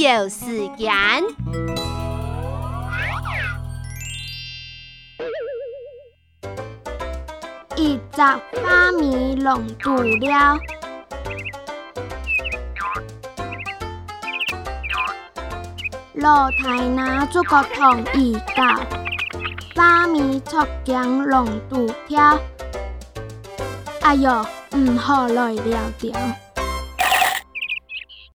有时间。一只花米弄煮了，老太拿做个同意到，花米出江弄肚跳，哎呦，唔好来了掉。